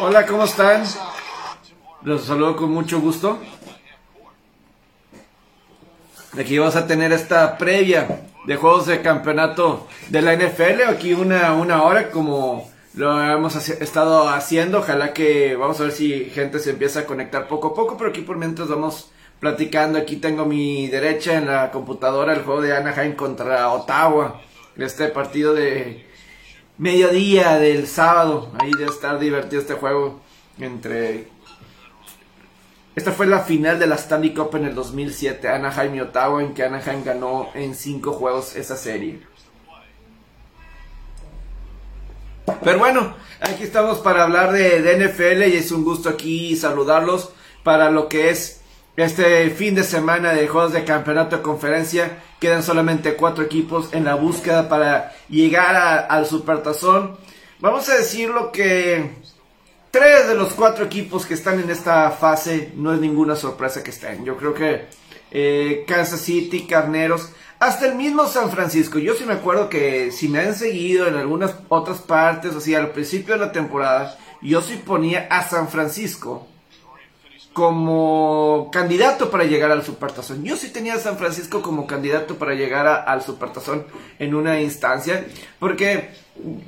Hola, ¿cómo están? Los saludo con mucho gusto. Aquí vamos a tener esta previa de juegos de campeonato de la NFL. Aquí una, una hora como lo hemos estado haciendo. Ojalá que vamos a ver si gente se empieza a conectar poco a poco. Pero aquí por mientras vamos platicando. Aquí tengo mi derecha en la computadora el juego de Anaheim contra Ottawa. Este partido de mediodía del sábado. Ahí de estar divertido este juego entre... Esta fue la final de la Stanley Cup en el 2007, Anaheim y Ottawa, en que Anaheim ganó en cinco juegos esa serie. Pero bueno, aquí estamos para hablar de, de NFL y es un gusto aquí saludarlos para lo que es este fin de semana de juegos de campeonato de conferencia. Quedan solamente cuatro equipos en la búsqueda para llegar al Supertazón. Vamos a decir lo que tres de los cuatro equipos que están en esta fase no es ninguna sorpresa que estén. Yo creo que eh, Kansas City, Carneros, hasta el mismo San Francisco. Yo sí me acuerdo que si me han seguido en algunas otras partes, así al principio de la temporada, yo sí ponía a San Francisco como candidato para llegar al Supertazón. Yo sí tenía a San Francisco como candidato para llegar al Supertazón en una instancia, porque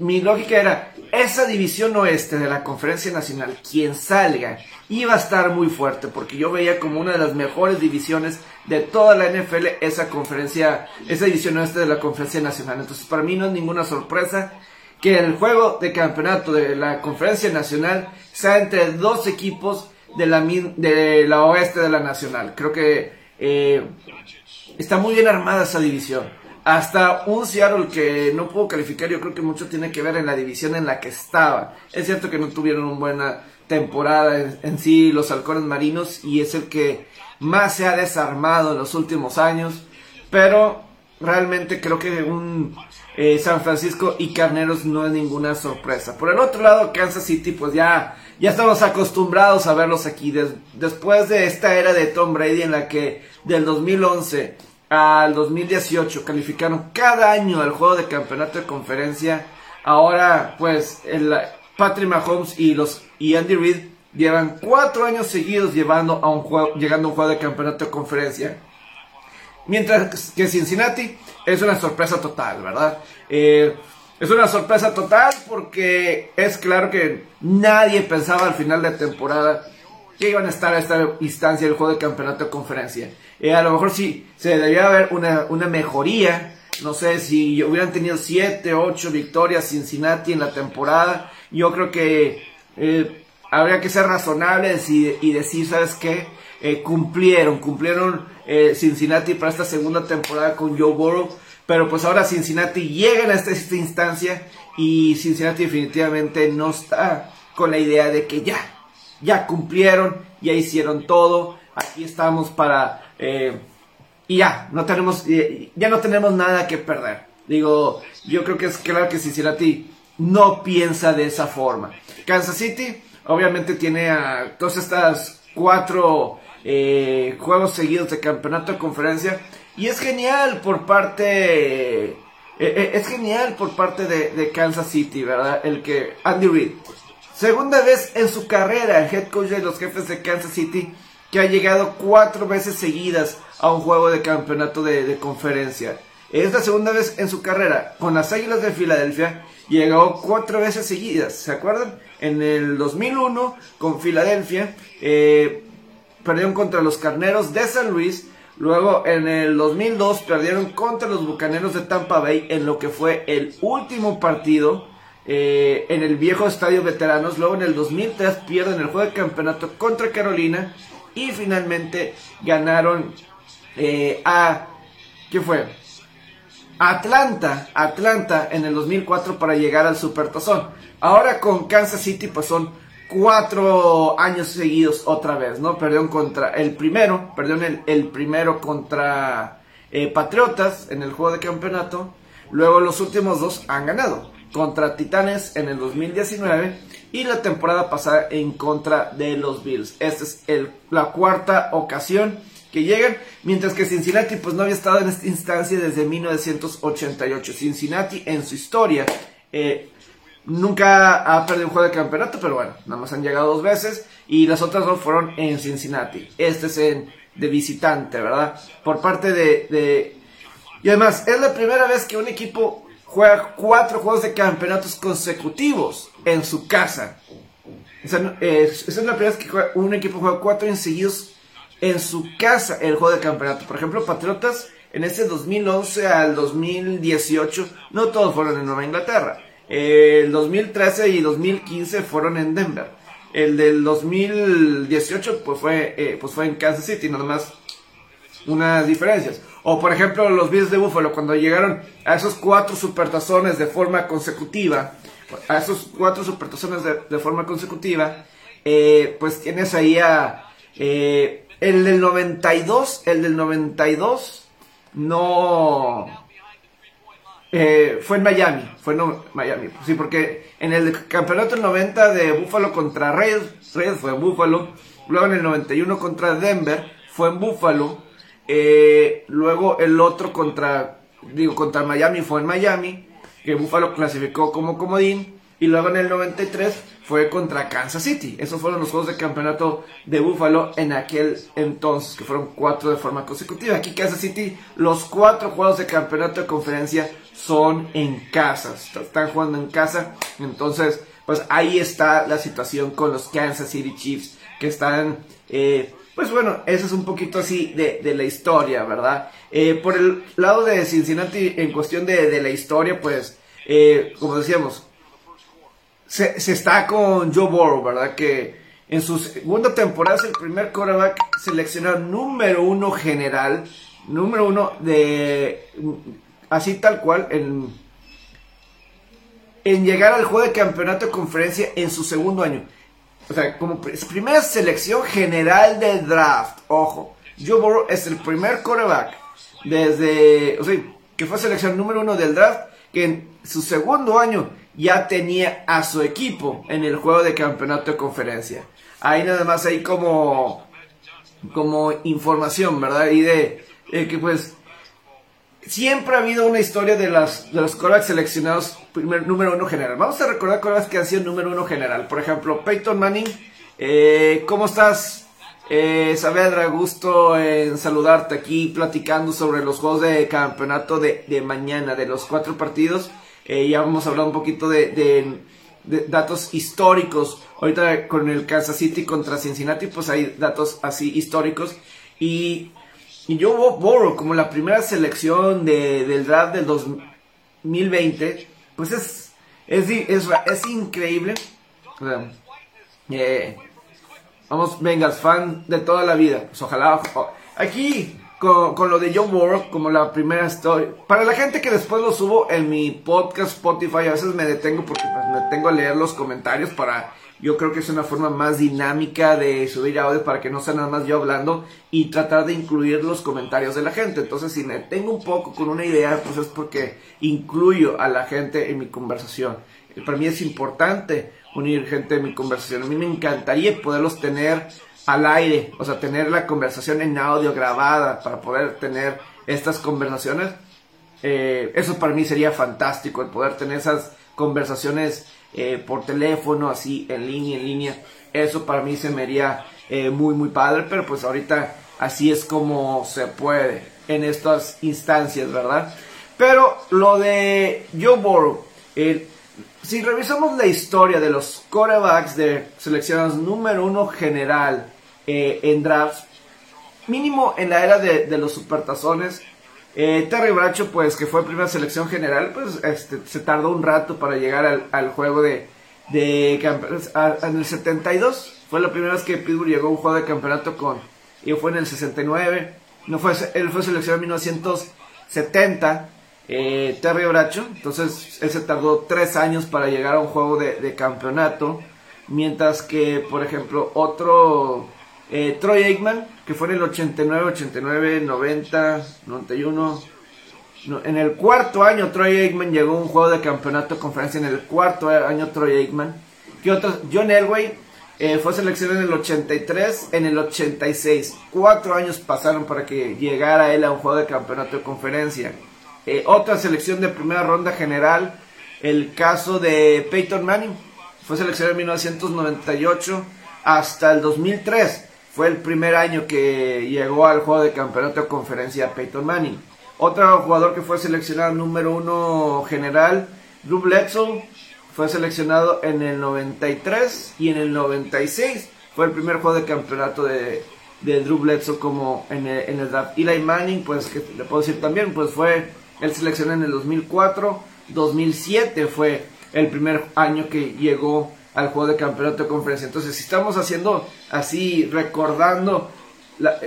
mi lógica era, esa división oeste de la Conferencia Nacional, quien salga, iba a estar muy fuerte, porque yo veía como una de las mejores divisiones de toda la NFL esa conferencia, esa división oeste de la Conferencia Nacional. Entonces, para mí no es ninguna sorpresa que el juego de campeonato de la Conferencia Nacional sea entre dos equipos de la, de la oeste de la nacional. Creo que eh, está muy bien armada esa división. Hasta un Seattle que no pudo calificar, yo creo que mucho tiene que ver en la división en la que estaba. Es cierto que no tuvieron una buena temporada en, sí los halcones marinos y es el que más se ha desarmado en los últimos años. Pero realmente creo que un eh, San Francisco y Carneros no es ninguna sorpresa. Por el otro lado, Kansas City, pues ya ya estamos acostumbrados a verlos aquí. después de esta era de Tom Brady en la que del 2011 al 2018 calificaron cada año al juego de campeonato de conferencia, ahora pues el Patrick Mahomes y los y Andy Reid llevan cuatro años seguidos llevando a un juego, llegando a un juego de campeonato de conferencia. Mientras que Cincinnati es una sorpresa total, ¿verdad? Eh, es una sorpresa total porque es claro que nadie pensaba al final de temporada que iban a estar a esta instancia del juego de campeonato de conferencia. Eh, a lo mejor sí se debería haber una, una mejoría. No sé si hubieran tenido 7, 8 victorias Cincinnati en la temporada. Yo creo que eh, habría que ser razonables y, decir, ¿sabes qué? Eh, cumplieron, cumplieron Cincinnati para esta segunda temporada con Joe Burrow pero pues ahora Cincinnati llega a esta, instancia y Cincinnati definitivamente no está con la idea de que ya, ya cumplieron, ya hicieron todo, aquí estamos para... Eh, y ya, no tenemos, eh, ya no tenemos nada que perder. Digo, yo creo que es claro que Cincinnati no piensa de esa forma. Kansas City, obviamente, tiene a todas estas cuatro eh, juegos seguidos de campeonato de conferencia y es genial por parte. Eh, eh, es genial por parte de, Kansas City, ¿verdad? El que. Andy Reid. Segunda vez en su carrera, el head coach de los jefes de Kansas City, que ha llegado cuatro veces seguidas a un juego de campeonato de, conferencia. Es la segunda vez en su carrera. Con las Águilas de Filadelfia llegó cuatro veces seguidas. ¿Se acuerdan? En el 2001 con Filadelfia perdieron contra los Carneros de San Luis Luego en el 2002 perdieron contra los Bucaneros de Tampa Bay en lo que fue el último partido eh, en el viejo estadio veteranos. Luego en el 2003 pierden el juego de campeonato contra Carolina y finalmente ganaron eh, a... ¿Qué fue? Atlanta, Atlanta en el 2004 para llegar al Supertazón. Ahora con Kansas City pues son cuatro años seguidos otra vez, ¿no? Perdieron contra el primero, perdieron el, el primero contra eh, Patriotas en el juego de campeonato. Luego los últimos dos han ganado. Contra Titanes en el 2019 y la temporada pasada en contra de los Bills. Esta es el, la cuarta ocasión que llegan, mientras que Cincinnati pues no había estado en esta instancia desde 1988. Cincinnati en su historia eh, nunca ha perdido un juego de campeonato, pero bueno, nada más han llegado dos veces y las otras dos fueron en Cincinnati. Este es en, de visitante, ¿verdad? Por parte de. Y además, es la primera vez que un equipo juega cuatro juegos de campeonatos consecutivos en su casa. Esa es, la primera vez que un equipo juega cuatro en seguidos en su casa el juego de campeonato. Por ejemplo, Patriotas en ese 2011 al 2018, no todos fueron en Nueva Inglaterra. El 2013 y 2015 fueron en Denver. El del 2018 pues fue, eh, pues fue en Kansas City, nada más unas diferencias. O por ejemplo los Bills de Buffalo cuando llegaron a esos cuatro supertazones de forma consecutiva, a esos cuatro supertazones de, de forma consecutiva, eh, pues tienes ahí a eh, el del 92, el del 92 no eh, fue en Miami, fue en Miami, sí, porque en el campeonato 90 de Buffalo contra Reyes, Reyes fue en Buffalo, luego en el 91 contra Denver fue en Buffalo, eh, luego el otro contra, digo, contra Miami fue en Miami, que Buffalo clasificó como comodín, y luego en el 93 fue contra Kansas City. Esos fueron los juegos de campeonato de Buffalo en aquel entonces, que fueron cuatro de forma consecutiva. Aquí Kansas City, los cuatro juegos de campeonato de conferencia son en casa, están jugando en casa. Entonces, pues ahí está la situación con los Kansas City Chiefs, que están... Eh, pues bueno, eso es un poquito así de, la historia, ¿verdad? Eh, por el lado de Cincinnati, en cuestión de, la historia, pues, eh, como decíamos, se, está con Joe Burrow, ¿verdad? Que en su segunda temporada es el primer quarterback seleccionado número uno general, número uno de, así tal cual, en, en llegar al juego de campeonato de conferencia en su segundo año. O sea, como primera selección general del draft. Ojo, Joe Burrow es el primer quarterback desde, o sea, que fue selección número uno del draft, que en su segundo año ya tenía a su equipo en el juego de campeonato de conferencia. Ahí nada más hay como, como información, ¿verdad? Y de, que pues siempre ha habido una historia de, las, de los quarterbacks seleccionados primer, número uno general. Vamos a recordar quarterbacks que han sido número uno general. Por ejemplo, Peyton Manning. Eh, ¿Cómo estás? Eh, Saavedra, gusto en saludarte aquí platicando sobre los juegos de campeonato de, de mañana, de los cuatro partidos. Eh, ya vamos a hablar un poquito de, datos históricos. Ahorita con el Kansas City contra Cincinnati, pues hay datos así históricos. Y, y yo borro como la primera selección del draft del 2020, pues es, es, es, increíble. Eh, vamos, vengas, fan de toda la vida. Pues ojalá. Aquí con, lo de John Burrow como la primera historia. Para la gente que después lo subo en mi podcast Spotify, a veces me detengo porque pues, me tengo a leer los comentarios para... Yo creo que es una forma más dinámica de subir audio para que no sea nada más yo hablando y tratar de incluir los comentarios de la gente. Entonces, si me tengo un poco con una idea, pues es porque incluyo a la gente en mi conversación. Para mí es importante unir gente en mi conversación. A mí me encantaría poderlos tener al aire, o sea, tener la conversación en audio grabada para poder tener estas conversaciones, eh, eso para mí sería fantástico, el poder tener esas conversaciones eh, por teléfono, así, en línea, en línea, eso para mí se me haría eh, muy, muy padre, pero pues ahorita así es como se puede en estas instancias, ¿verdad? Pero lo de Joe Burrow, si revisamos la historia de los corebacks de seleccionados número uno general en drafts, mínimo en la era de, los supertazones, eh, Terry Bracho, pues que fue primera selección general, pues este, se tardó un rato para llegar al, juego de, de en el 72 fue la primera vez que Pittsburgh llegó a un juego de campeonato con, y fue en el 69, no fue, él fue seleccionado en 1970 eh, Terry Bracho. Entonces, él se tardó tres años para llegar a un juego de, campeonato. Mientras que, por ejemplo, otro eh, Troy Aikman, que fue en el 89, 89, 90, 91. en el cuarto año, Troy Aikman llegó a un juego de campeonato de conferencia. En el cuarto año, Troy Aikman. Que otros, John Elway eh, fue seleccionado en el 83, en el 86. Cuatro años pasaron para que llegara él a un juego de campeonato de conferencia. Eh, otra selección de primera ronda general el caso de Peyton Manning. Fue seleccionado en 1998 hasta el 2003. Fue el primer año que llegó al juego de campeonato de conferencia Peyton Manning. Otro jugador que fue seleccionado número uno general, Drew Bledsoe, fue seleccionado en el 93 y en el 96 fue el primer juego de campeonato de, de Drew Bledsoe como en el, en el. Eli Manning, pues que le puedo decir también, pues fue el seleccionado en el 2004, 2007 fue el primer año que llegó al juego de campeonato de conferencia. Entonces, si estamos haciendo así, recordando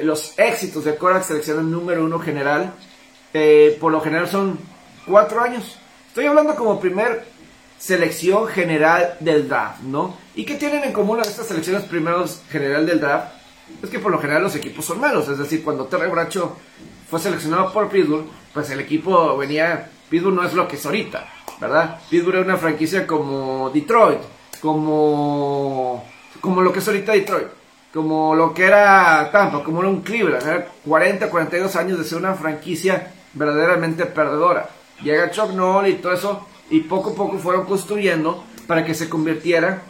los éxitos de Korak seleccionado número uno general, eh, por lo general son cuatro años. Estoy hablando como primer selección general del draft, ¿no? ¿Y qué tienen en común estas selecciones primeros general del draft? Es que por lo general los equipos son malos, es decir, cuando Terry Bracho fue seleccionado por Pittsburgh, pues el equipo venía, Pittsburgh no es lo que es ahorita, ¿verdad? Pittsburgh es una franquicia como Detroit, como, como lo que es ahorita Detroit, como lo que era Tampa, como era un Cleveland, 40, 42 años de ser una franquicia verdaderamente perdedora. Llega Chuck Noll y todo eso, y poco a poco fueron construyendo para que se convirtiera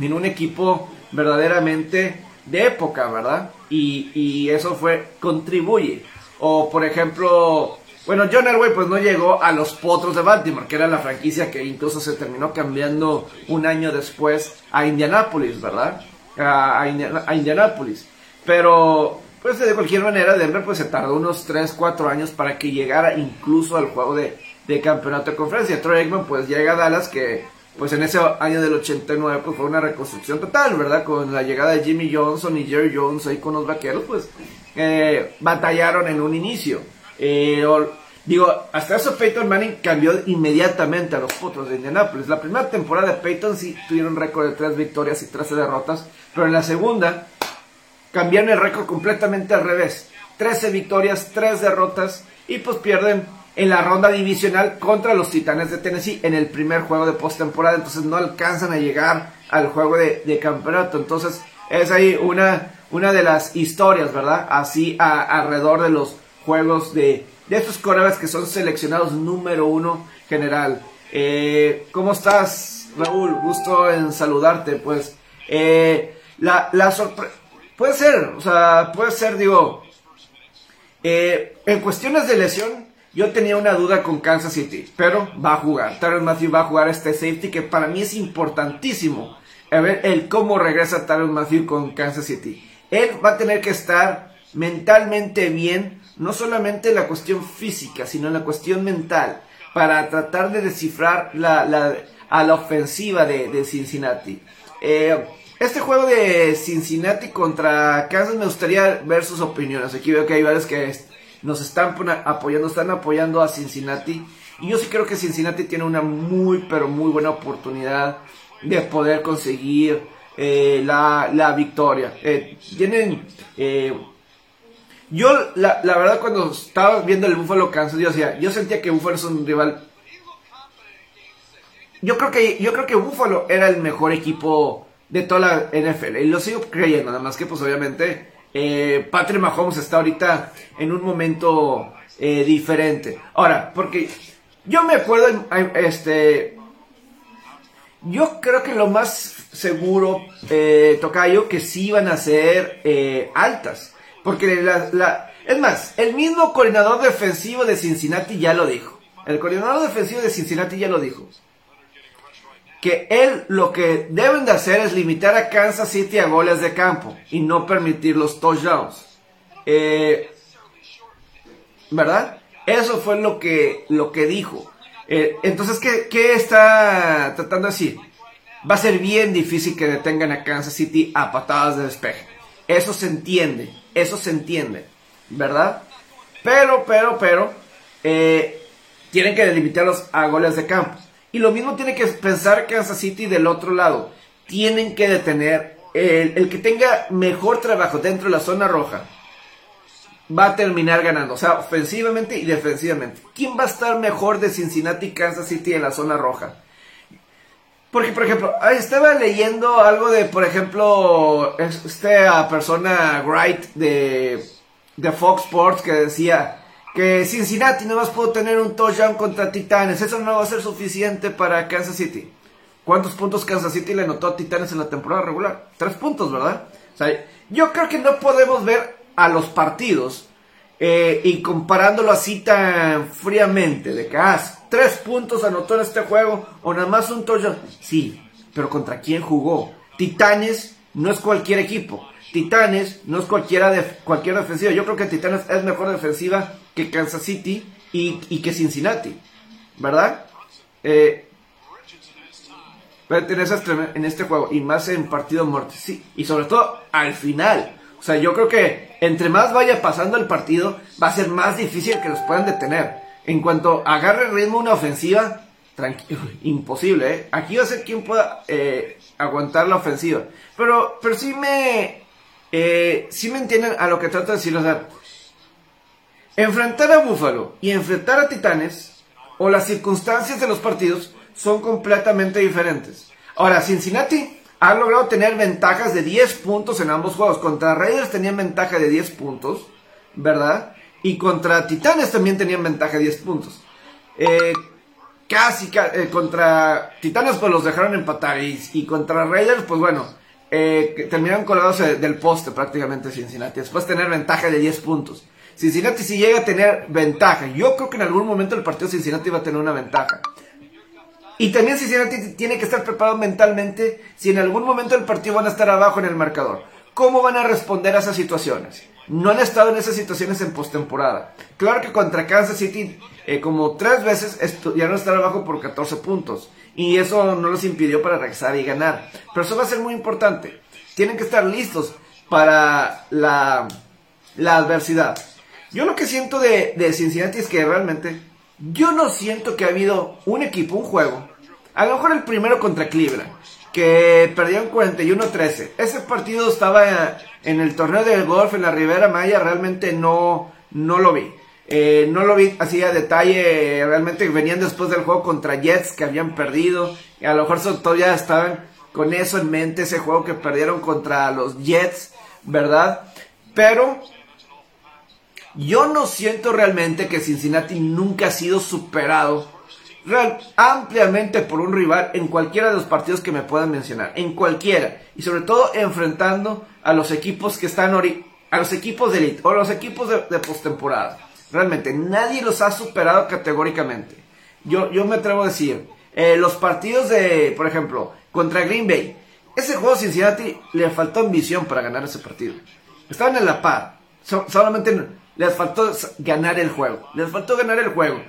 en un equipo verdaderamente de época, ¿verdad? Y, y eso fue, contribuye. O por ejemplo, bueno, John Elway pues no llegó a los Potros de Baltimore, que era la franquicia que incluso se terminó cambiando un año después a Indianapolis, ¿verdad? A, a, Indianapolis. Pero, pues de cualquier manera, Denver pues se tardó unos 3, 4 años para que llegara incluso al juego de, campeonato de conferencia. Troy Aikman pues llega a Dallas que pues en ese año del 89 pues fue una reconstrucción total, ¿verdad? Con la llegada de Jimmy Johnson y Jerry Jones ahí con los vaqueros pues eh, batallaron en un inicio. Eh, digo, hasta eso Peyton Manning cambió inmediatamente a los Potros de Indianapolis. La primera temporada de Peyton sí tuvieron récord de 3 victorias y 13 derrotas, pero en la segunda cambiaron el récord completamente al revés. 13 victorias, 3 derrotas y pues pierden en la ronda divisional contra los Titanes de Tennessee en el primer juego de postemporada. Entonces no alcanzan a llegar al juego de, campeonato. Entonces es ahí una, una de las historias, ¿verdad? Así alrededor de los juegos de, de estos corebacks que son seleccionados número uno general. Eh, ¿Cómo estás, Raúl? Gusto en saludarte. Pues eh, la, la sorpresa... Puede ser, o sea, puede ser, digo, eh, en cuestiones de lesión, yo tenía una duda con Kansas City, pero va a jugar. Tyron Matthew va a jugar este safety que para mí es importantísimo. A ver el cómo regresa Tyron Matthew con Kansas City. Él va a tener que estar mentalmente bien, no solamente en la cuestión física, sino la cuestión mental, para tratar de descifrar la, a la ofensiva de, Cincinnati. Eh, este juego de Cincinnati contra Kansas me gustaría ver sus opiniones. Aquí veo que hay varios que nos están apoyando, están apoyando a Cincinnati. Y yo sí creo que Cincinnati tiene una muy, pero muy buena oportunidad de poder conseguir eh, la, victoria. Eh, tienen. Yo, la, verdad, cuando estaba viendo el Buffalo Kansas, yo, decía, yo sentía que Buffalo es un rival. Yo creo que, yo creo que Buffalo era el mejor equipo de toda la NFL. Y lo sigo creyendo, nada más que, pues, obviamente eh, Patrick Mahomes está ahorita en un momento eh, diferente. Ahora, porque yo me acuerdo, este, yo creo que lo más seguro, eh, Tocayo, que sí iban a ser eh, altas. Porque la, es más, el mismo coordinador defensivo de Cincinnati ya lo dijo. El coordinador defensivo de Cincinnati ya lo dijo que él lo que deben de hacer es limitar a Kansas City a goles de campo y no permitir los touchdowns. Eh, ¿Verdad? Eso fue lo que, lo que dijo. Eh, entonces, ¿qué, ¿qué, está tratando de decir? Va a ser bien difícil que detengan a Kansas City a patadas de despeje. Eso se entiende, eso se entiende, ¿verdad? Pero, pero, pero, eh, tienen que delimitarlos a goles de campo. Y lo mismo tiene que pensar Kansas City del otro lado. Tienen que detener el, que tenga mejor trabajo dentro de la zona roja. Va a terminar ganando, o sea, ofensivamente y defensivamente. ¿Quién va a estar mejor de Cincinnati y Kansas City en la zona roja? Porque, por ejemplo, estaba leyendo algo de, por ejemplo, esta persona Wright de, de Fox Sports que decía que Cincinnati no más pudo tener un touchdown contra Titanes. Eso no va a ser suficiente para Kansas City. ¿Cuántos puntos Kansas City le anotó a Titanes en la temporada regular? Tres puntos, ¿verdad? O sea, yo creo que no podemos ver a los partidos eh, y comparándolo así tan fríamente, de que ah, tres puntos anotó en este juego o nada más un touchdown. Sí, pero ¿contra quién jugó? Titanes no es cualquier equipo. Titanes no es cualquiera de, cualquier defensiva. Yo creo que Titanes es mejor defensiva que Kansas City y, que Cincinnati, ¿verdad? Eh, en este juego y más en partido muerto, sí, y sobre todo al final. O sea, yo creo que entre más vaya pasando el partido, va a ser más difícil que los puedan detener. En cuanto agarre el ritmo una ofensiva, imposible, ¿eh? Aquí va a ser quien pueda eh, aguantar la ofensiva. Pero, pero sí me, eh, sí me entienden a lo que trato de decir. Enfrentar a Buffalo y enfrentar a Titanes, o las circunstancias de los partidos, son completamente diferentes. Ahora, Cincinnati ha logrado tener ventajas de 10 puntos en ambos juegos. Contra Raiders tenían ventaja de 10 puntos, ¿verdad? Y contra Titanes también tenían ventaja de 10 puntos. Eh, casi, eh, contra Titanes pues los dejaron empatar y, contra Raiders pues bueno, eh, terminaron colgados del poste prácticamente Cincinnati. Después tener ventaja de 10 puntos. Cincinnati si llega a tener ventaja. Yo creo que en algún momento el partido Cincinnati va a tener una ventaja. Y también Cincinnati tiene que estar preparado mentalmente si en algún momento del partido van a estar abajo en el marcador. ¿Cómo van a responder a esas situaciones? No han estado en esas situaciones en postemporada. Claro que contra Kansas City, eh, como tres veces, ya no estar abajo por 14 puntos. Y eso no los impidió para regresar y ganar. Pero eso va a ser muy importante. Tienen que estar listos para la, adversidad. Yo lo que siento de, de Cincinnati es que realmente yo no siento que ha habido un equipo, un juego. A lo mejor el primero contra Cleveland, que perdieron 41-13. Ese partido estaba en el torneo del golf en la Ribera Maya, realmente no, no lo vi. Eh, no lo vi así a detalle, realmente venían después del juego contra Jets que habían perdido. Y a lo mejor todavía estaban con eso en mente, ese juego que perdieron contra los Jets, ¿verdad? Pero yo no siento realmente que Cincinnati nunca ha sido superado ampliamente por un rival en cualquiera de los partidos que me puedan mencionar, en cualquiera, y sobre todo enfrentando a los equipos que están a los equipos de elite o los equipos de, postemporada. Realmente nadie los ha superado categóricamente. Yo, yo me atrevo a decir, eh, los partidos de, por ejemplo, contra Green Bay, ese juego Cincinnati le faltó ambición para ganar ese partido. Estaban en la par, solamente les faltó ganar el juego. Les faltó ganar el juego.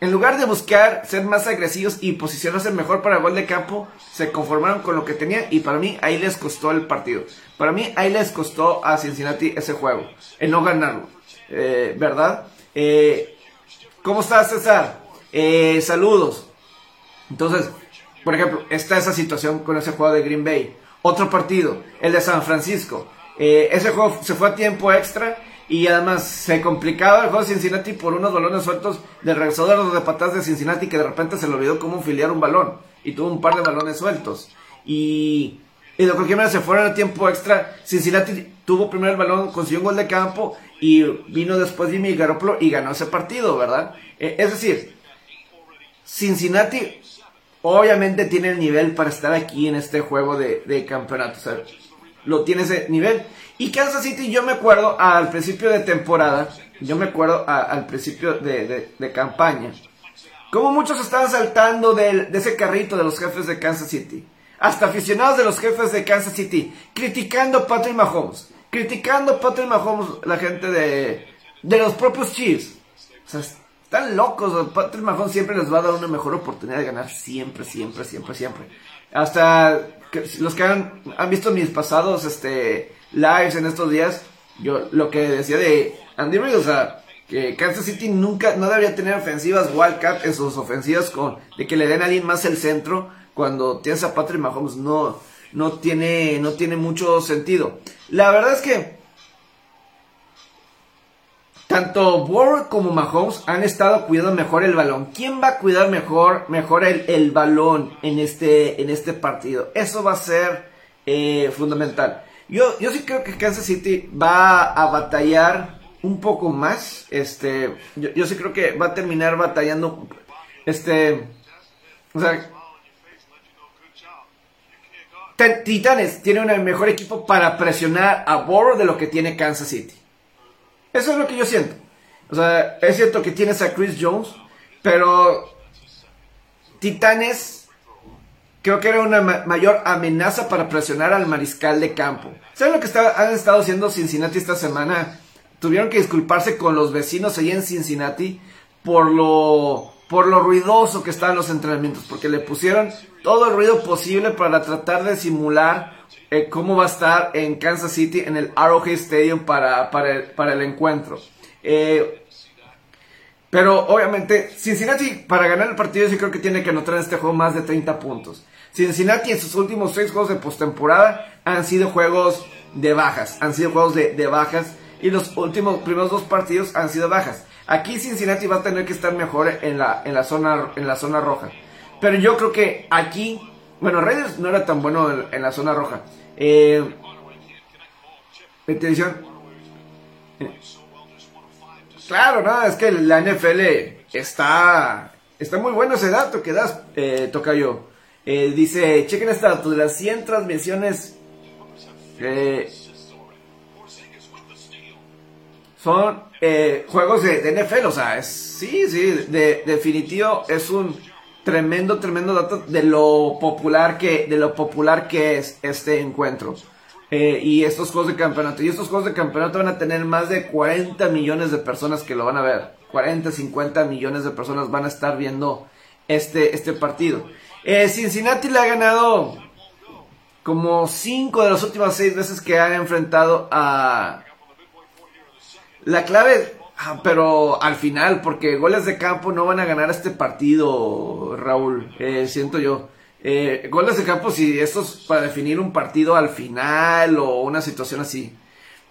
En lugar de buscar ser más agresivos y posicionarse mejor para el gol de campo, se conformaron con lo que tenían y para mí ahí les costó el partido. Para mí ahí les costó a Cincinnati ese juego, el no ganarlo. Eh, ¿Verdad? Eh, ¿Cómo estás, César? Eh, saludos. Entonces, por ejemplo, está esa situación con ese juego de Green Bay. Otro partido, el de San Francisco. ese juego se fue a tiempo extra y además se complicaba el juego de Cincinnati por unos balones sueltos del regresador de patadas de Cincinnati que de repente se le olvidó cómo filiar un balón. Y tuvo un par de balones sueltos. Y, y de cualquier manera se fueron a tiempo extra. Cincinnati tuvo primero el balón, consiguió un gol de campo. Y vino después Jimmy Garoppolo y ganó ese partido, ¿verdad? Eh, es decir, Cincinnati obviamente tiene el nivel para estar aquí en este juego de, de campeonato. O sea, lo tiene ese nivel. Y Kansas City, yo me acuerdo al principio de temporada, yo me acuerdo al principio de, campaña, como muchos estaban saltando de, ese carrito de los jefes de Kansas City. Hasta aficionados de los jefes de Kansas City, criticando a Patrick Mahomes, criticando a Patrick Mahomes, la gente de, de los propios Chiefs. O sea, están locos. Patrick Mahomes siempre les va a dar una mejor oportunidad de ganar. Siempre, siempre, siempre, siempre. Hasta los que han visto mis pasados este, lives en estos días, yo lo que decía de Andy Reid, o sea, que Kansas City nunca, no debería tener ofensivas wildcat en sus ofensivas con, de que le den a alguien más el centro cuando tienes a Patrick Mahomes, no, no tiene, no tiene mucho sentido. La verdad es que tanto Burrow como Mahomes han estado cuidando mejor el balón. ¿Quién va a cuidar mejor, mejor el, balón en este, en este partido? Eso va a ser eh, fundamental. Yo, yo sí creo que Kansas City va a batallar un poco más. Este, yo, sí creo que va a terminar batallando. Este, o sea, Titanes tiene un mejor equipo para presionar a Burrow de lo que tiene Kansas City. Eso es lo que yo siento. O sea, es cierto que tienes a Chris Jones, pero Titanes creo que era una mayor amenaza para presionar al mariscal de campo. ¿Saben lo que han estado haciendo Cincinnati esta semana? Tuvieron que disculparse con los vecinos allí en Cincinnati por lo por lo ruidoso que estaban los entrenamientos, porque le pusieron todo el ruido posible para tratar de simular eh, cómo va a estar en Kansas City en el Arrowhead Stadium para, para, el, encuentro. Eh, pero obviamente Cincinnati para ganar el partido sí creo que tiene que anotar en este juego más de 30 puntos. Cincinnati en sus últimos seis juegos de postemporada han sido juegos de bajas, han sido juegos de, de bajas y los últimos primeros dos partidos han sido bajas. Aquí Cincinnati va a tener que estar mejor en la, en la, zona, en la zona roja. Pero yo creo que aquí, bueno, Raiders no era tan bueno en, la zona roja. Eh, televisión. Claro, no, es que la NFL está, está muy bueno ese dato que das, eh, Tocayo. Eh, dice, chequen esta dato, de las 100 transmisiones eh, son eh, juegos de, NFL, o sea, es, sí, sí, de, definitivo es un tremendo, tremendo dato de lo popular que, de lo popular que es este encuentro. Eh, y estos juegos de campeonato. Y estos juegos de campeonato van a tener más de 40 millones de personas que lo van a ver. 40, 50 millones de personas van a estar viendo este, este partido. Eh, Cincinnati le ha ganado como 5 de las últimas 6 veces que ha enfrentado a, la clave, ah, pero al final, porque goles de campo no van a ganar este partido, Raúl, eh, siento yo. Eh, goles de campo, si esto es para definir un partido al final o una situación así.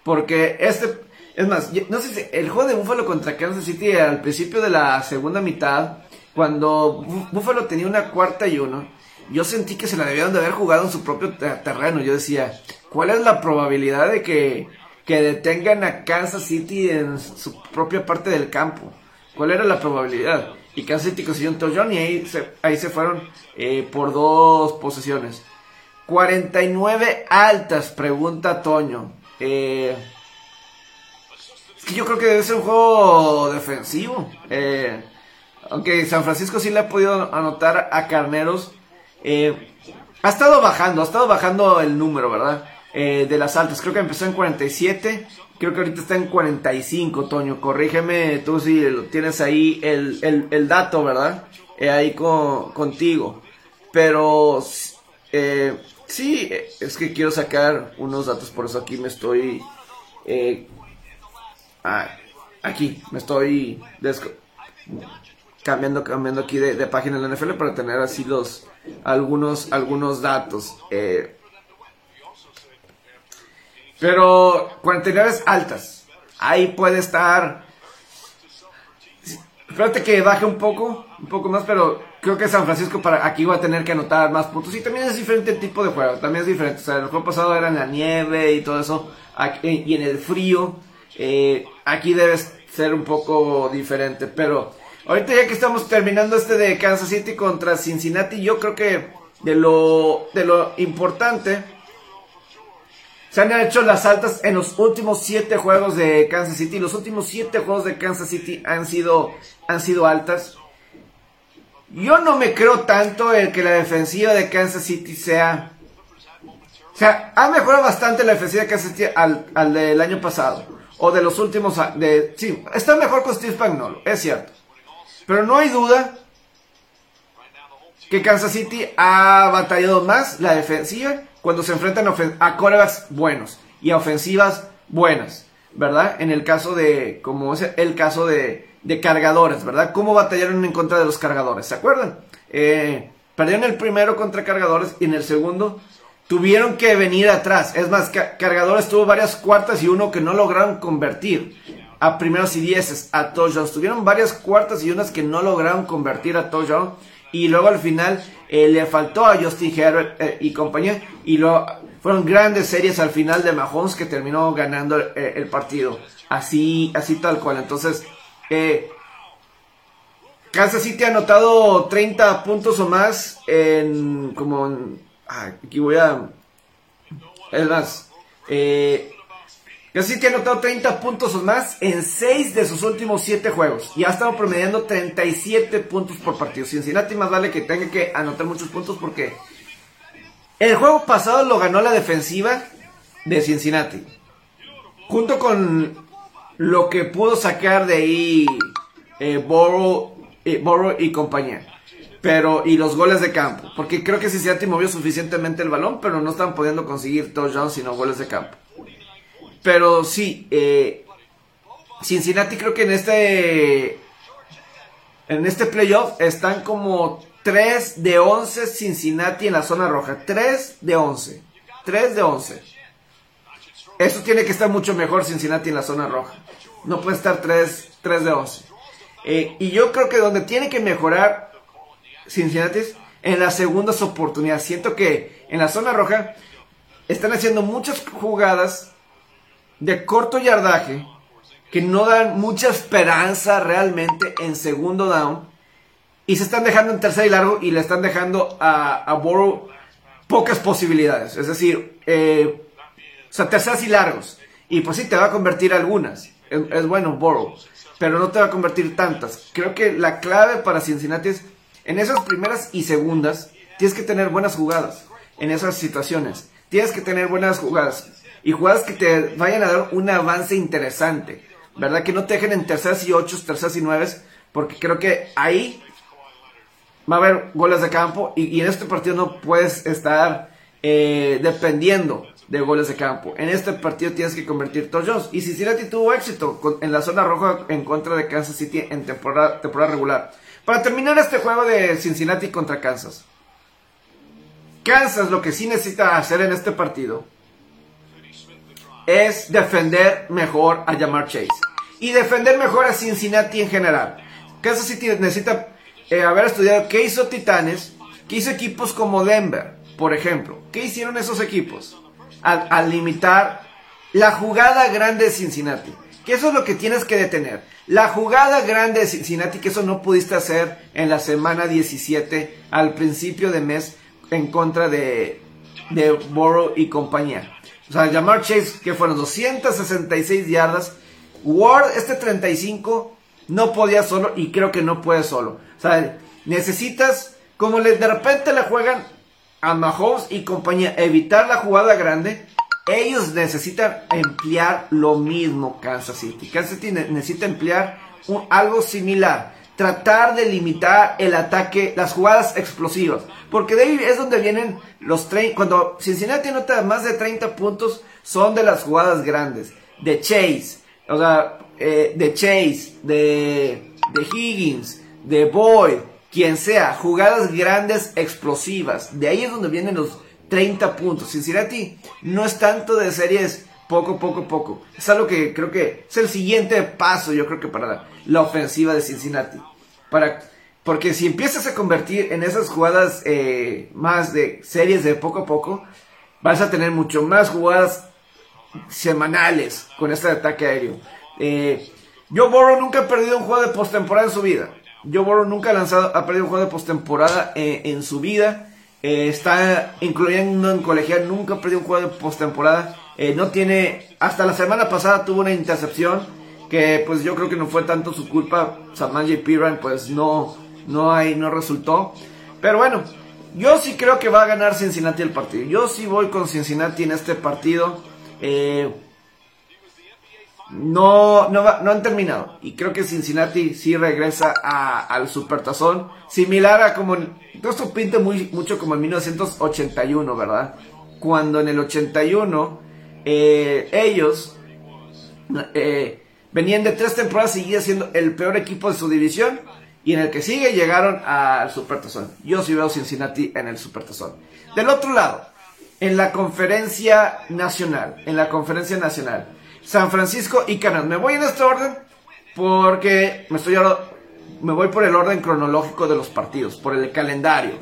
Porque este, es más, no sé si el juego de Buffalo contra Kansas City al principio de la segunda mitad, cuando Buffalo tenía una cuarta y uno, yo sentí que se la debieron de haber jugado en su propio terreno. Yo decía, ¿cuál es la probabilidad de que que detengan a Kansas City en su propia parte del campo. ¿Cuál era la probabilidad? Y Kansas City consiguió un touchdown y ahí se, ahí se fueron eh, por dos posesiones. 49 altas, pregunta Toño. Eh, es que yo creo que debe ser un juego defensivo. Eh, aunque San Francisco sí le ha podido anotar a Carneros. ha estado bajando, ha estado bajando el número, ¿verdad? Eh, de las altas. Creo que empezó en 47. Creo que ahorita está en 45, Toño. Corrígeme tú si tienes ahí el, dato, ¿verdad? Eh, ahí con, contigo. Pero eh, sí, es que quiero sacar unos datos, por eso aquí me estoy... Ah, aquí, me estoy cambiando, cambiando aquí de, de, página en la NFL para tener así los algunos, algunos datos. Eh, pero 49 altas. Ahí puede estar. Espérate que baje un poco, un poco más, pero creo que San Francisco para aquí va a tener que anotar más puntos. Y también es diferente el tipo de juego, también es diferente. O sea, el juego pasado era en la nieve y todo eso, y en el frío. Eh, aquí debe ser un poco diferente, pero ahorita ya que estamos terminando este de Kansas City contra Cincinnati, yo creo que de lo, de lo importante se han hecho las altas en los últimos siete juegos de Kansas City. Los últimos siete juegos de Kansas City han sido, han sido altas. Yo no me creo tanto el que la defensiva de Kansas City sea... O sea, ha mejorado bastante la defensiva de Kansas City al, al del año pasado. O de los últimos... De, sí, está mejor con Steve Spagnolo, es cierto. Pero no hay duda que Kansas City ha batallado más la defensiva cuando se enfrentan a corebacks buenos y a ofensivas buenas, ¿verdad? En el caso de, como es el caso de, de cargadores, ¿verdad? ¿Cómo batallaron en contra de los cargadores? ¿Se acuerdan? Eh, perdieron el primero contra cargadores y en el segundo tuvieron que venir atrás. Es más, cargadores tuvo varias cuartas y uno que no lograron convertir a primeros y dieces, a touchdowns. Tuvieron varias cuartas y unas que no lograron convertir a touchdown y luego al final eh, le faltó a Justin Herbert eh, y compañía y lo fueron grandes series al final de Mahomes que terminó ganando el, partido. Así, así tal cual. Entonces, eh, Kansas City ha anotado 30 puntos o más en como ah, aquí voy a es más eh, Kansas City ha anotado 30 puntos o más en 6 de sus últimos 7 juegos y ha estado promediando 37 puntos por partido. Cincinnati más vale que tenga que anotar muchos puntos porque el juego pasado lo ganó la defensiva de Cincinnati. Junto con lo que pudo sacar de ahí eh, Borrow, y compañía. Pero, y los goles de campo. Porque creo que Cincinnati movió suficientemente el balón, pero no estaban pudiendo conseguir touchdowns sino goles de campo. Pero sí, eh, Cincinnati creo que en este en este playoff están como 3 de 11 Cincinnati en la zona roja. 3 de 11. 3 de 11. Eso tiene que estar mucho mejor Cincinnati en la zona roja. No puede estar 3, 3 de 11. Eh, y yo creo que donde tiene que mejorar Cincinnati es en las segundas oportunidades. Siento que en la zona roja están haciendo muchas jugadas de corto yardaje que no dan mucha esperanza realmente en segundo down y se están dejando en tercer y largo y le están dejando a, a Borough pocas posibilidades. Es decir, eh, o sea, terceras y largos. Y pues sí, te va a convertir algunas. Es, bueno Borough, pero no te va a convertir tantas. Creo que la clave para Cincinnati es en esas primeras y segundas, tienes que tener buenas jugadas en esas situaciones. Tienes que tener buenas jugadas y jugadas que te vayan a dar un avance interesante. ¿Verdad? Que no te dejen en terceras y ocho, terceras y nueve, porque creo que ahí va a haber goles de campo y, en este partido no puedes estar eh, dependiendo de goles de campo. En este partido tienes que convertir touchdowns. Y Cincinnati tuvo éxito en la zona roja en contra de Kansas City en temporada, temporada regular. Para terminar este juego de Cincinnati contra Kansas. Kansas lo que sí necesita hacer en este partido es defender mejor a Jamar Chase. Y defender mejor a Cincinnati en general. Kansas City necesita eh, haber estudiado qué hizo Titanes, qué hizo equipos como Denver, por ejemplo. ¿Qué hicieron esos equipos? Al, limitar la jugada grande de Cincinnati. Que eso es lo que tienes que detener. La jugada grande de Cincinnati, que eso no pudiste hacer en la semana 17 al principio de mes en contra de, de y compañía. O sea, Jamar Chase, que fueron 266 yardas. Ward, este 35, no podía solo y creo que no puede solo. O sea, necesitas, como de repente le juegan a Mahomes y compañía, evitar la jugada grande. Ellos necesitan emplear lo mismo Kansas City. Kansas City necesita emplear algo similar. Tratar de limitar el ataque, las jugadas explosivas. Porque de ahí es donde vienen los 30. Cuando Cincinnati nota más de 30 puntos, son de las jugadas grandes. De Chase. O sea, eh, de Chase. De Higgins de Boyd, quien sea, jugadas grandes, explosivas. De ahí es donde vienen los 30 puntos. Cincinnati no es tanto de series poco, poco, poco. Es algo que creo que es el siguiente paso, yo creo que para la, ofensiva de Cincinnati. Para, porque si empiezas a convertir en esas jugadas eh, más de series de poco a poco, vas a tener mucho más jugadas semanales con este ataque aéreo. Eh, Joe Burrow nunca ha perdido un juego de postemporada en su vida. Joe Burrow nunca ha lanzado, ha perdido un juego de postemporada eh, en su vida. Eh, está incluyendo en colegial, nunca ha perdido un juego de postemporada. Eh, no tiene, hasta la semana pasada tuvo una intercepción que pues yo creo que no fue tanto su culpa. Samanji Piran pues no, no hay, no resultó. Pero bueno, yo sí creo que va a ganar Cincinnati el partido. Yo sí voy con Cincinnati en este partido. Eh, no, no, no han terminado. Y creo que Cincinnati sí regresa a, al Supertazón. Similar a como. Esto pinta muy, mucho como en 1981, ¿verdad? Cuando en el 81 eh, ellos eh, venían de tres temporadas seguidas siendo el peor equipo de su división. Y en el que sigue llegaron al Supertazón. Yo sí veo Cincinnati en el Supertazón. Del otro lado, en la conferencia nacional. En la conferencia nacional. San Francisco y Canadá. Me voy en este orden porque me estoy me voy por el orden cronológico de los partidos, por el calendario.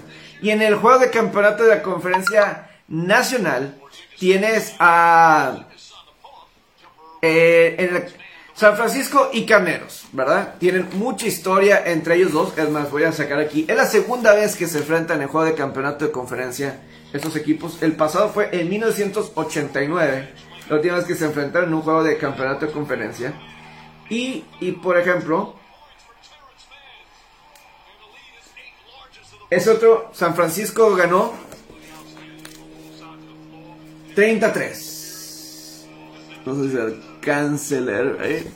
Y en el juego de campeonato de la conferencia nacional, tienes a eh, San Francisco y Carneros, ¿verdad? Tienen mucha historia entre ellos dos. Es más, voy a sacar aquí. Es la segunda vez que se enfrentan en juego de campeonato de conferencia estos equipos. El pasado fue en 1989, la última vez que se enfrentaron en un juego de campeonato de conferencia. Y, y por ejemplo, es otro, San Francisco ganó 33. No sé si alcance leer. ¿eh?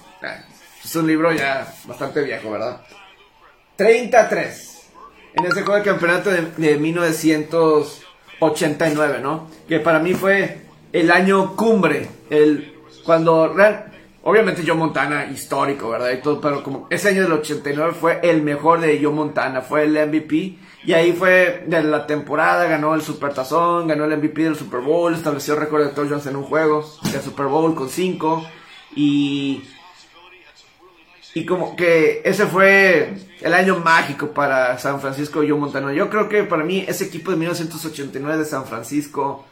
Es un libro ya bastante viejo, ¿verdad? 33. En ese juego de campeonato de, de 1989, ¿no? Que para mí fue el año cumbre. El, cuando obviamente Joe Montana histórico, ¿verdad? Y todo, pero como ese año del 89 fue el mejor de Joe Montana, fue el MVP y ahí fue de la temporada, ganó el Super Tazón, ganó el MVP del Super Bowl, estableció récord de touchdowns en un juego, el Super Bowl con 5 y y como que ese fue el año mágico para San Francisco y Joe Montana. Yo creo que para mí ese equipo de 1989 de San Francisco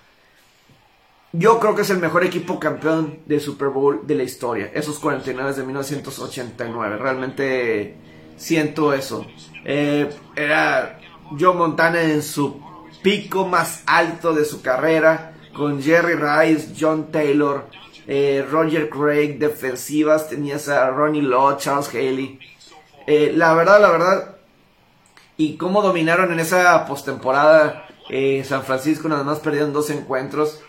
yo creo que es el mejor equipo campeón de Super Bowl de la historia. Esos 49 de 1989. Realmente siento eso. Eh, era Joe Montana en su pico más alto de su carrera. Con Jerry Rice, John Taylor, eh, Roger Craig, defensivas. Tenías a Ronnie Law, Charles Haley. Eh, la verdad, la verdad. Y cómo dominaron en esa postemporada. San Francisco nada más perdieron dos encuentros.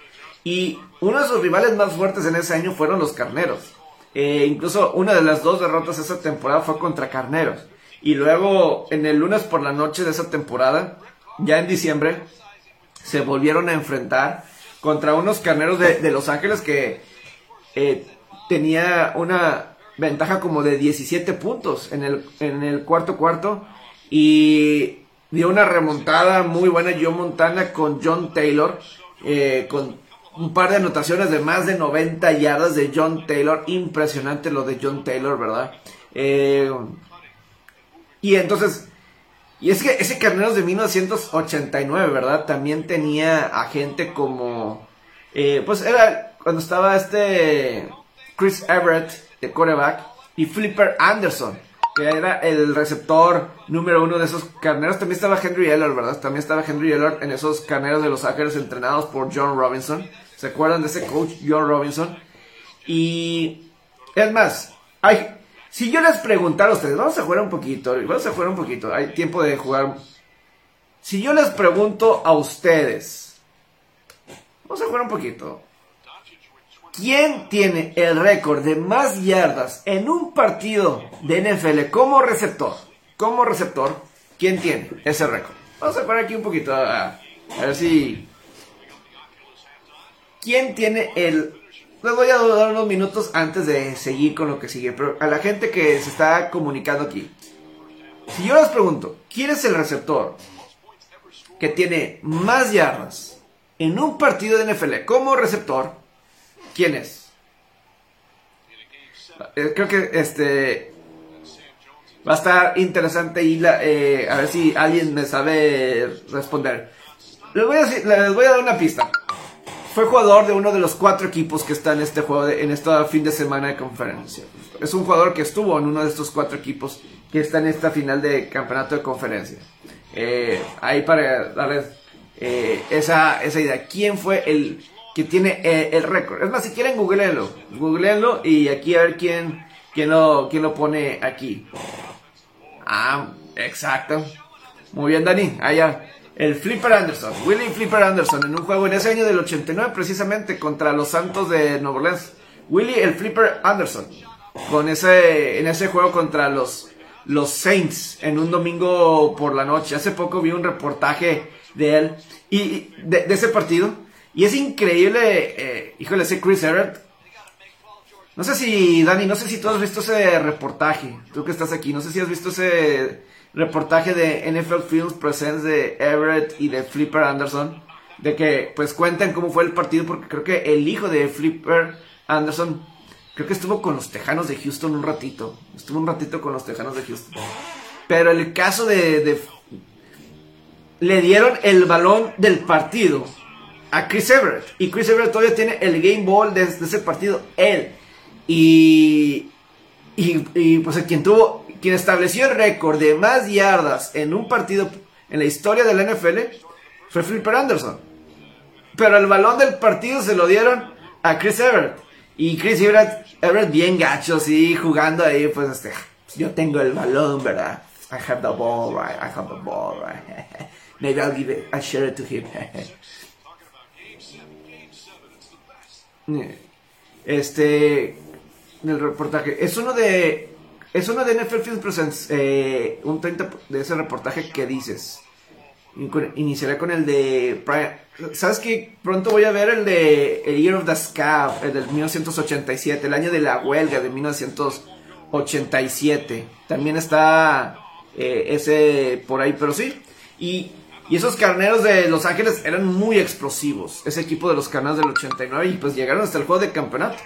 Y uno de sus rivales más fuertes en ese año fueron los Carneros. Eh, incluso una de las dos derrotas esa temporada fue contra Carneros. Y luego, en el lunes por la noche de esa temporada, ya en diciembre, se volvieron a enfrentar contra unos Carneros de, Los Ángeles que eh, tenía una ventaja como de 17 puntos en el, en el cuarto cuarto. Y dio una remontada muy buena John Montana con John Taylor. Eh, con un par de anotaciones de más de 90 yardas de John Taylor. Impresionante lo de John Taylor, ¿verdad? Eh, y entonces, y es que ese Carneros de 1989, ¿verdad? También tenía a gente como, eh, pues era cuando estaba este Chris Everett de quarterback y Flipper Anderson, que era el receptor número uno de esos carneros. También estaba Henry Eller, ¿verdad? También estaba Henry Eller en esos carneros de los Ángeles entrenados por John Robinson. ¿Se acuerdan de ese coach John Robinson? Y es más, hay, si yo les preguntara a ustedes, vamos a jugar un poquito, vamos a jugar un poquito, hay tiempo de jugar. Si yo les pregunto a ustedes, vamos a jugar un poquito. ¿Quién tiene el récord de más yardas en un partido de NFL como receptor? Como receptor, ¿quién tiene ese récord? Vamos a jugar aquí un poquito, a ver si ¿Quién tiene el... Les voy a dar unos minutos antes de seguir con lo que sigue, pero a la gente que se está comunicando aquí. Si yo les pregunto, ¿quién es el receptor que tiene más yardas en un partido de NFL como receptor? ¿Quién es? Eh, creo que este va a estar interesante y eh, a ver si alguien me sabe responder. Les voy a dar una pista fue jugador de uno de los cuatro equipos que está en este juego, en este fin de semana de conferencia. Es un jugador que estuvo en uno de estos cuatro equipos que está en esta final de campeonato de conferencia. Eh, ahí para darles eh, esa, esa idea. ¿Quién fue el que tiene eh, el récord? Es más, si quieren, googleenlo. Googleenlo y aquí a ver quién, quién, lo, quién lo pone aquí. Ah, exacto. Muy bien, Dani. Allá el Flipper Anderson, Willie Flipper Anderson, en un juego en ese año del 89 precisamente contra los Santos de Nueva Orleans. Willie el Flipper Anderson, con ese, en ese juego contra los, los Saints en un domingo por la noche. Hace poco vi un reportaje de él y de, ese partido y es increíble, eh, híjole, ese Chris Everett. No sé si, Dani, no sé si tú has visto ese reportaje, tú que estás aquí, no sé si has visto ese reportaje de NFL Films Presents de Everett y de Flipper Anderson, de que pues cuentan cómo fue el partido, porque creo que el hijo de Flipper Anderson, creo que estuvo con los Tejanos de Houston un ratito, estuvo un ratito con los Tejanos de Houston. Pero el caso de, le dieron el balón del partido a Chris Everett. Y Chris Everett todavía tiene el game ball de, ese partido, él. Y, y, pues quien tuvo, quien estableció el récord de más yardas en un partido en la historia de la NFL fue Flipper Anderson. Pero el balón del partido se lo dieron a Chris Everett. Y Chris Everett, Everett bien gacho, sí, jugando ahí, pues este, yo tengo el balón, ¿verdad? I have the ball, right? I have the ball, right? Maybe I'll give it, I'll share it to him. este, el reportaje, es uno de, es uno de NFL Film Presents, eh, un 30 de ese reportaje que dices. Iniciaré con el de. ¿Sabes qué? Pronto voy a ver el de el Year of the Scab, el del 1987, el año de la huelga de 1987. También está eh, ese por ahí, pero sí. Y, y, esos carneros de Los Ángeles eran muy explosivos. Ese equipo de los carneros del 89 y pues llegaron hasta el juego de campeonato.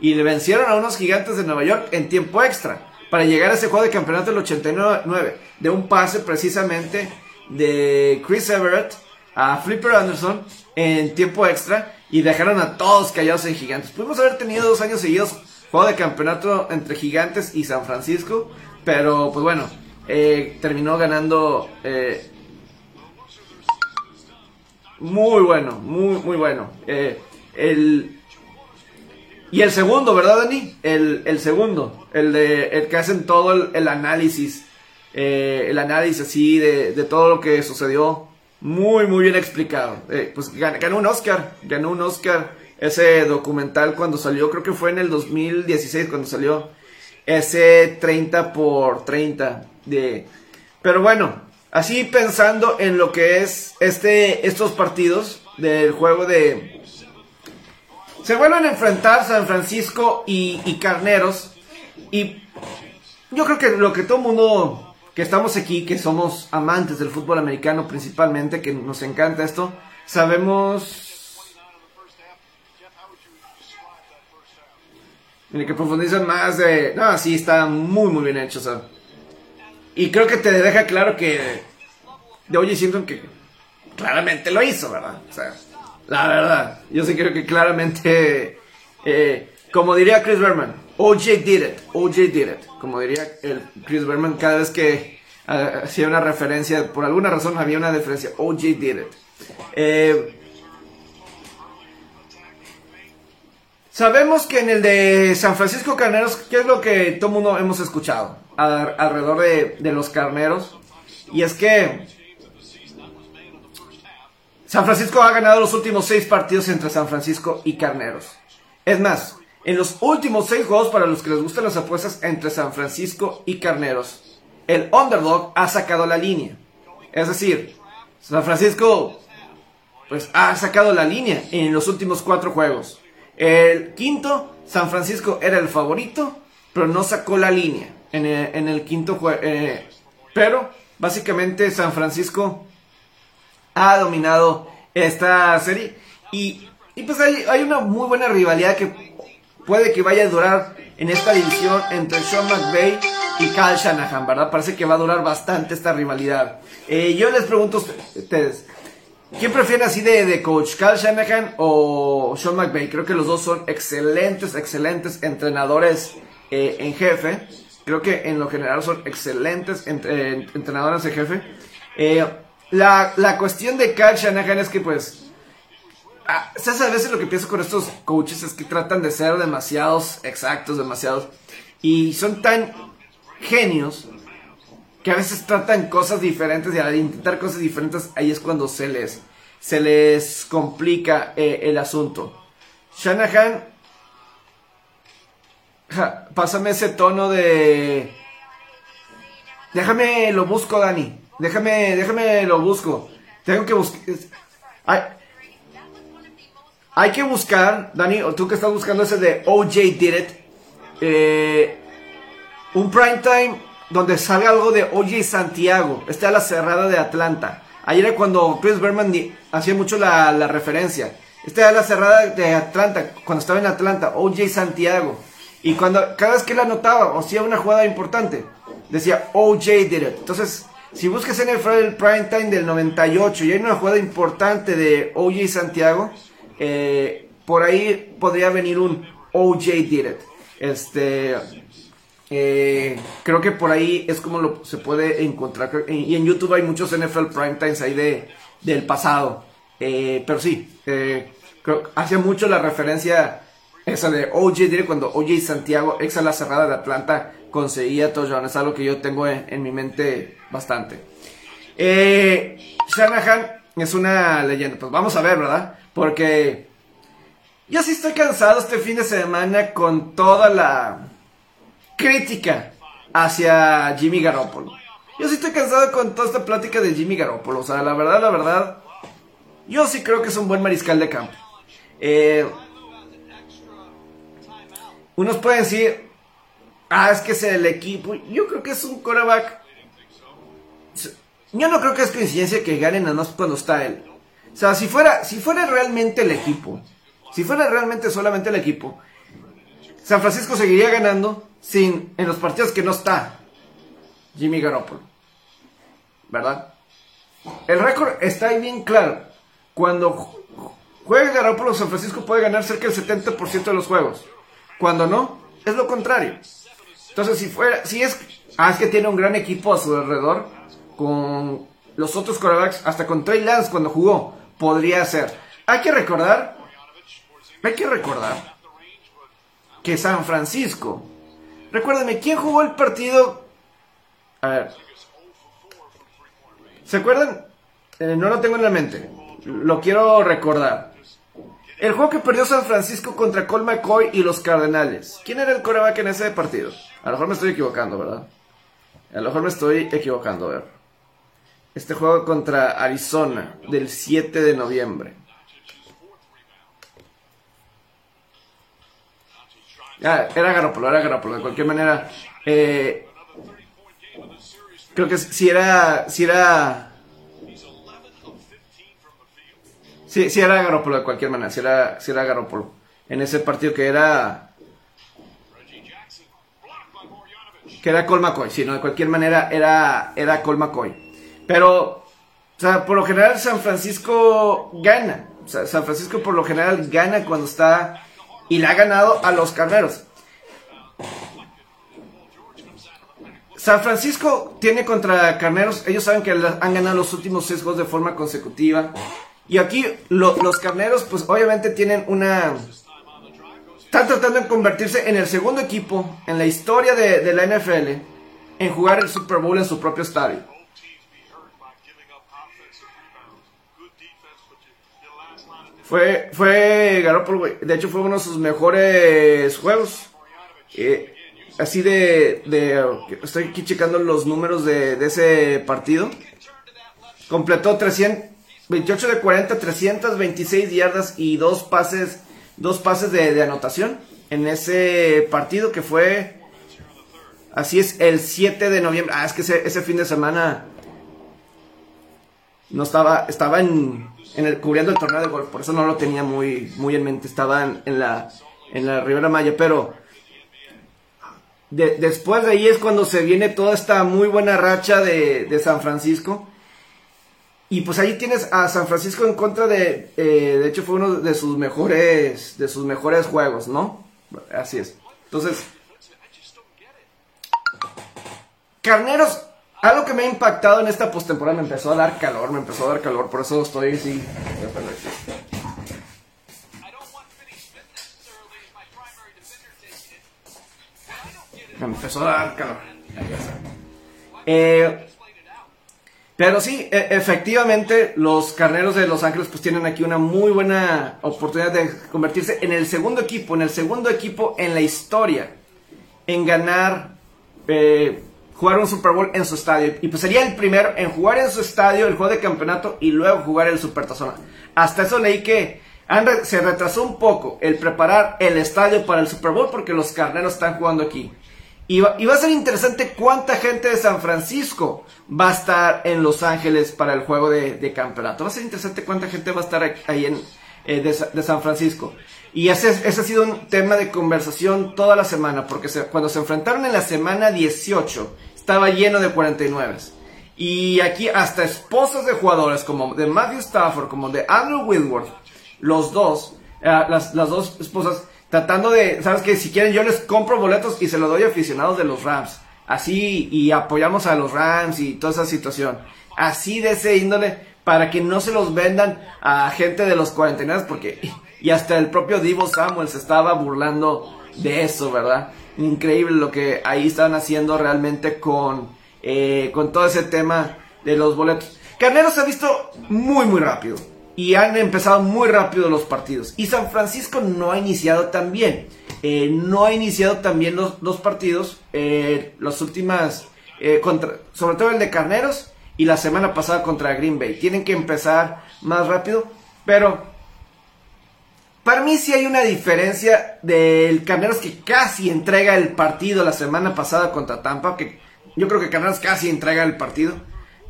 Y le vencieron a unos gigantes de Nueva York en tiempo extra para llegar a ese juego de campeonato del 89 de un pase precisamente de Chris Everett a Flipper Anderson en tiempo extra y dejaron a todos callados en Gigantes. Pudimos haber tenido dos años seguidos juego de campeonato entre Gigantes y San Francisco, pero pues bueno, eh, terminó ganando eh, muy bueno, muy muy bueno. Eh, el, y el segundo, ¿verdad, Dani? El, el segundo, el, de, el que hacen todo el análisis eh, el análisis así de, todo lo que sucedió. Muy, muy bien explicado. Eh, pues ganó, un Oscar, ganó un Oscar ese documental cuando salió, creo que fue en el 2016 cuando salió ese 30 por 30 de... Pero bueno, así pensando en lo que es este, estos partidos del juego de... Se vuelven a enfrentar San Francisco y, y Carneros y yo creo que lo que todo el mundo que estamos aquí, que somos amantes del fútbol americano principalmente, que nos encanta esto, sabemos... El que profundizan más de... No, sí, está muy, muy bien hecho, o Y creo que te deja claro que... De oye, siento que claramente lo hizo, ¿verdad? O sea, la verdad. Yo sí creo que claramente... Eh, como diría Chris Berman, OJ did it, OJ did it. Como diría el Chris Berman cada vez que uh, hacía una referencia, por alguna razón había una diferencia, OJ did it. Eh, sabemos que en el de San Francisco Carneros, ¿qué es lo que todo mundo hemos escuchado alrededor de, de los carneros? Y es que San Francisco ha ganado los últimos seis partidos entre San Francisco y Carneros. Es más, en los últimos seis juegos para los que les gustan las apuestas entre San Francisco y Carneros, el underdog ha sacado la línea. Es decir, San Francisco pues ha sacado la línea en los últimos cuatro juegos. El quinto, San Francisco era el favorito, pero no sacó la línea en el, quinto juego. Eh, pero básicamente San Francisco ha dominado esta serie y, pues hay, hay, una muy buena rivalidad que puede que vaya a durar en esta división entre Sean McVay y Kyle Shanahan, ¿verdad? Parece que va a durar bastante esta rivalidad. Eh, yo les pregunto a ustedes, ¿quién prefiere así de, coach, Kyle Shanahan o Sean McVay? Creo que los dos son excelentes, excelentes entrenadores eh, en jefe. Creo que en lo general son excelentes eh, entrenadores en jefe. La, la cuestión de Kyle Shanahan es que pues Ah, ¿Sabes? A veces lo que pienso con estos coaches es que tratan de ser demasiados exactos, demasiados. Y son tan genios que a veces tratan cosas diferentes y al intentar cosas diferentes ahí es cuando se les, se les complica eh, el asunto. Shanahan, pásame ese tono de... Déjame lo busco, Dani. Déjame, déjame lo busco. Tengo que buscar... Hay que buscar, Dani, o tú que estás buscando ese de OJ Did It, eh, un prime time donde salga algo de OJ Santiago, esta es la cerrada de Atlanta. Ayer era cuando Chris Berman hacía mucho la, referencia. Esta es la cerrada de Atlanta, cuando estaba en Atlanta, OJ Santiago. Y cuando cada vez que la anotaba o hacía una jugada importante, decía OJ did it. Entonces, Si buscas NFL el prime time del 98 y hay una jugada importante de OJ Santiago, eh, por ahí podría venir un OJ did it. Este, eh, creo que por ahí es como lo se puede encontrar. Y en YouTube hay muchos NFL prime times ahí de, del pasado. Eh, pero sí, creo, hace mucho la referencia esa de OJ Did cuando OJ Santiago, ex a la cerrada de Atlanta, conseguía touchdown. Es algo que yo tengo en, mi mente bastante. Eh, Shanahan es una leyenda. Pues vamos a ver, ¿verdad? Porque yo sí estoy cansado este fin de semana con toda la crítica hacia Jimmy Garoppolo. Yo sí estoy cansado con toda esta plática de Jimmy Garoppolo. O sea, la verdad, la verdad, yo sí creo que es un buen mariscal de campo. Eh, unos pueden decir, ah, es que es el equipo. Yo creo que es un coreback. Yo no creo que es coincidencia que ganen nada más cuando está él. O sea, si fuera, si fuera realmente el equipo, si fuera realmente solamente el equipo, San Francisco seguiría ganando sin en los partidos que no está Jimmy Garoppolo. ¿Verdad? El récord está ahí bien claro. Cuando juega Garoppolo, San Francisco puede ganar cerca del 70% de los juegos. Cuando no, es lo contrario. Entonces, si fuera, si es, ah, es que tiene un gran equipo a su alrededor, con los otros quarterbacks, hasta con Trey Lance cuando jugó, podría ser. Hay que recordar, hay que recordar que San Francisco, recuérdenme, ¿quién jugó el partido? A ver, ¿se acuerdan? Eh, no lo tengo en la mente, lo quiero recordar. El juego que perdió San Francisco contra Cole McCoy y los Cardenales. ¿Quién era el coreback en ese partido? A lo mejor me estoy equivocando, ¿verdad? A lo mejor me estoy equivocando, a ver. Este juego contra Arizona del 7 de noviembre. Ah, era Garoppolo, era Garoppolo. De cualquier manera, eh, creo que si era, si era Sí, sí era Garoppolo de cualquier manera, sí era, sí era. En ese partido que era... Que era Col McCoy, sí, no, de cualquier manera era, era Col. Pero, o sea, por lo general San Francisco gana. O sea, San Francisco por lo general gana cuando está... Y le ha ganado a los carneros. San Francisco tiene contra Carneros, ellos saben que han ganado los últimos seis juegos de forma consecutiva. Y aquí los carneros, pues obviamente tienen una... Están tratando de convertirse en el segundo equipo en la historia de, la NFL en jugar el Super Bowl en su propio estadio. Fue, fue Garoppolo, de hecho fue uno de sus mejores juegos. Eh, así de, estoy aquí checando los números de ese partido. Completó 300, 28 de 40, 326 yardas y dos pases, dos pases de, anotación en ese partido que fue, así es, el 7 de noviembre. Ah, es que ese, fin de semana no estaba, estaba en, en, el, cubriendo el torneo de golf, por eso no lo tenía muy, muy en mente, estaba en, la, en la Ribera Maya, pero después de ahí es cuando se viene toda esta muy buena racha de, de San Francisco y pues ahí tienes a San Francisco en contra de, eh, de hecho fue uno de sus mejores, de sus mejores juegos, ¿no? Así es. Entonces, Carneros, algo que me ha impactado en esta postemporada, me empezó a dar calor, me empezó a dar calor, por eso estoy así. Me empezó a dar calor. Eh, pero sí, e, efectivamente, los carneros de Los Ángeles pues tienen aquí una muy buena oportunidad de convertirse en el segundo equipo, en el segundo equipo en la historia, en ganar, eh, jugar un Super Bowl en su estadio. Y pues sería el primero en jugar en su estadio el juego de campeonato y luego jugar el Super Tazón. Hasta eso leí que se retrasó un poco el preparar el estadio para el Super Bowl porque los carneros están jugando aquí. Y va, a ser interesante cuánta gente de San Francisco va a estar en Los Ángeles para el juego de, campeonato. Va a ser interesante cuánta gente va a estar ahí en, eh, de, San Francisco. Y ese, ha sido un tema de conversación toda la semana, porque cuando se enfrentaron en la semana 18, estaba lleno de 49. Y aquí hasta esposas de jugadores como de Matthew Stafford, como de Andrew Whitworth, los dos, eh, las dos esposas, tratando de, ¿sabes que Si quieren yo les compro boletos y se los doy a aficionados de los Rams. Así, y apoyamos a los Rams y toda esa situación. Así de ese índole, para que no se los vendan a gente de los 49 porque, y hasta el propio Divo Samuel se estaba burlando de eso, ¿verdad? Increíble lo que ahí están haciendo realmente con, eh, con todo ese tema de los boletos. Carneros se ha visto muy, muy rápido. Y han empezado muy rápido los partidos. Y San Francisco no ha iniciado tan bien. Eh, no ha iniciado tan bien los, los partidos. Eh, las últimas, contra, sobre todo el de Carneros y la semana pasada contra Green Bay. Tienen que empezar más rápido. Pero para mí sí hay una diferencia del Carneros que casi entrega el partido la semana pasada contra Tampa, que yo creo que Carneros casi entrega el partido,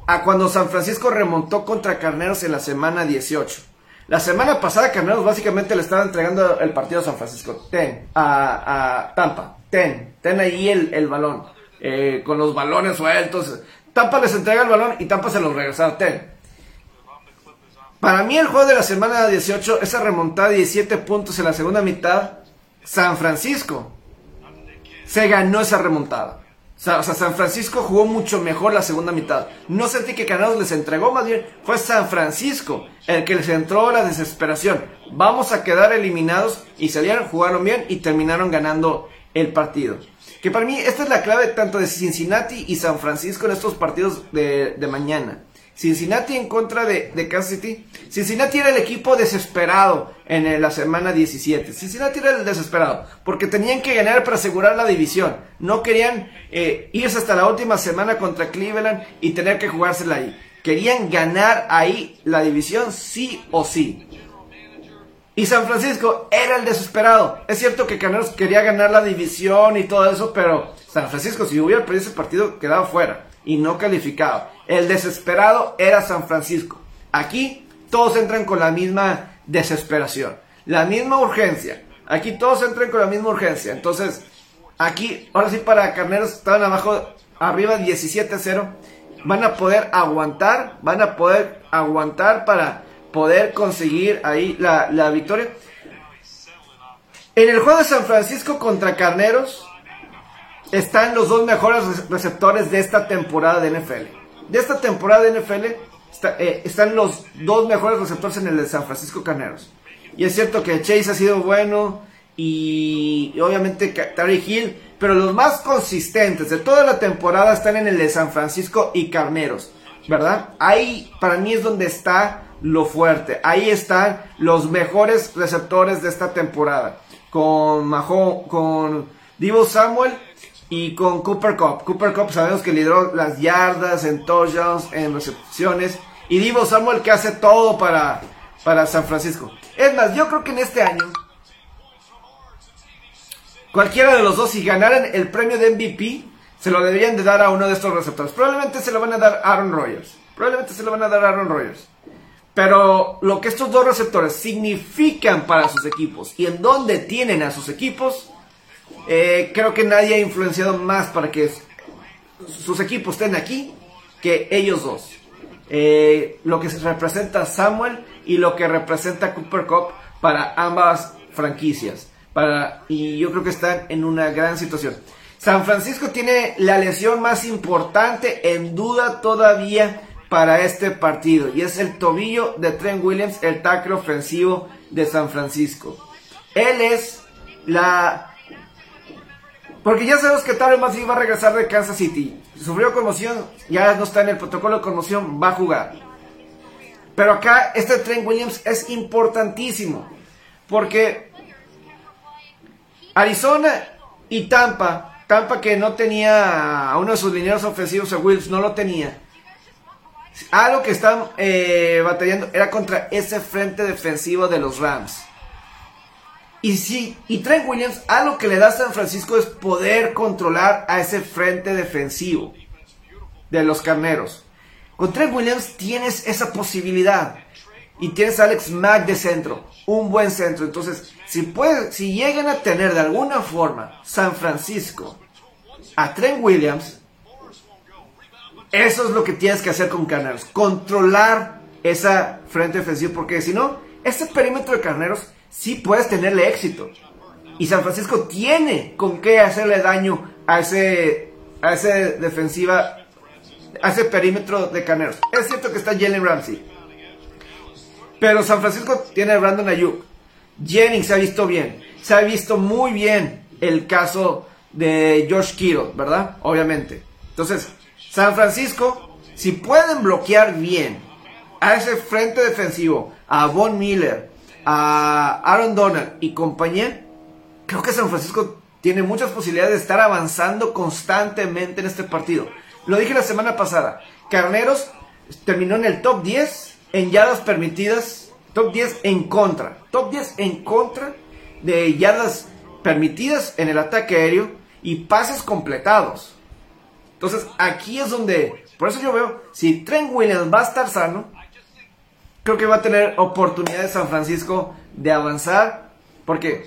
a cuando San Francisco remontó contra Carneros en la semana 18. La semana pasada Carneros básicamente le estaba entregando el partido a San Francisco. Ten, a, Tampa. Ten, ten ahí el, balón. Eh, con los balones sueltos. Tampa les entrega el balón y Tampa se los regresa. Ten. Para mí el juego de la semana 18, esa remontada de 17 puntos en la segunda mitad, San Francisco se ganó esa remontada. O sea, San Francisco jugó mucho mejor la segunda mitad. No sentí que Canados les entregó, más bien fue San Francisco el que les entró la desesperación. Vamos a quedar eliminados y salieron, jugaron bien y terminaron ganando el partido. Que para mí esta es la clave tanto de Cincinnati y San Francisco en estos partidos de, de mañana. Cincinnati en contra de, Kansas City. Cincinnati era el equipo desesperado en la semana 17. Cincinnati era el desesperado porque tenían que ganar para asegurar la división. No querían eh, irse hasta la última semana contra Cleveland y tener que jugársela ahí. Querían ganar ahí la división sí o sí. Y San Francisco era el desesperado. Es cierto que Caneros quería ganar la división y todo eso, pero San Francisco, si hubiera perdido ese partido, quedaba fuera y no calificado. El desesperado era San Francisco. Aquí todos entran con la misma desesperación, la misma urgencia. Aquí todos entran con la misma urgencia. Entonces, aquí, ahora sí para Carneros estaban abajo, arriba 17-0. Van a poder aguantar, van a poder aguantar para poder conseguir ahí la, la victoria. En el juego de San Francisco contra Carneros, están los dos mejores receptores de esta temporada de NFL. De esta temporada de NFL eh, están los dos mejores receptores en el de San Francisco Carneros. Y es cierto que Chase ha sido bueno y, obviamente Tari Hill, pero los más consistentes de toda la temporada están en el de San Francisco y Carneros, ¿verdad? Ahí para mí es donde está lo fuerte. Ahí están los mejores receptores de esta temporada. Con con Divo Samuel y con Cooper Cup. Cooper Cup sabemos que lideró las yardas en touchdowns, en recepciones. Y Divo Samuel que hace todo para, para San Francisco. Es más, yo creo que en este año, cualquiera de los dos, si ganaran el premio de MVP, se lo deberían de dar a uno de estos receptores. Probablemente se lo van a dar Aaron Rodgers. Probablemente se lo van a dar Aaron Rodgers. Pero lo que estos dos receptores significan para sus equipos y en dónde tienen a sus equipos, eh, creo que nadie ha influenciado más para que sus equipos estén aquí que ellos dos. Eh, lo que representa Samuel y lo que representa Cooper Cup para ambas franquicias. Para, y yo creo que están en una gran situación. San Francisco tiene la lesión más importante en duda todavía para este partido y es el tobillo de Trent Williams, el tackle ofensivo de San Francisco. Él es la porque ya sabemos que Tyron Matthew va a regresar de Kansas City. Sufrió conmoción, ya no está en el protocolo de conmoción, va a jugar. Pero acá este Trent Williams es importantísimo. Porque Arizona y Tampa, Tampa que no tenía a uno de sus lineros ofensivos, a Wills, no lo tenía. Algo que están eh, batallando era contra ese frente defensivo de los Rams. Y sí, y Trent Williams, algo que le da a San Francisco es poder controlar a ese frente defensivo de los carneros. Con Trent Williams tienes esa posibilidad. Y tienes a Alex Mack de centro, un buen centro. Entonces, si, puede, si llegan a tener de alguna forma San Francisco a Trent Williams, Eso es lo que tienes que hacer con Carneros. Controlar esa frente defensiva. Porque si no, este perímetro de Carneros sí puedes tenerle éxito. Y San Francisco tiene con qué hacerle daño a ese, a ese defensiva, a ese perímetro de Carneros. Es cierto que está Jalen Ramsey. Pero San Francisco tiene a Brandon Ayuk. Jennings se ha visto bien. Se ha visto muy bien el caso de George Kittle, ¿verdad? Obviamente. Entonces, San Francisco, si pueden bloquear bien a ese frente defensivo, a Von Miller, a Aaron Donald y compañía, creo que San Francisco tiene muchas posibilidades de estar avanzando constantemente en este partido. Lo dije la semana pasada, Carneros terminó en el top 10 en yardas permitidas, top 10 en contra, top 10 en contra de yardas permitidas en el ataque aéreo y pases completados. Entonces aquí es donde, por eso yo veo, si Trent Williams va a estar sano, creo que va a tener oportunidades San Francisco de avanzar, porque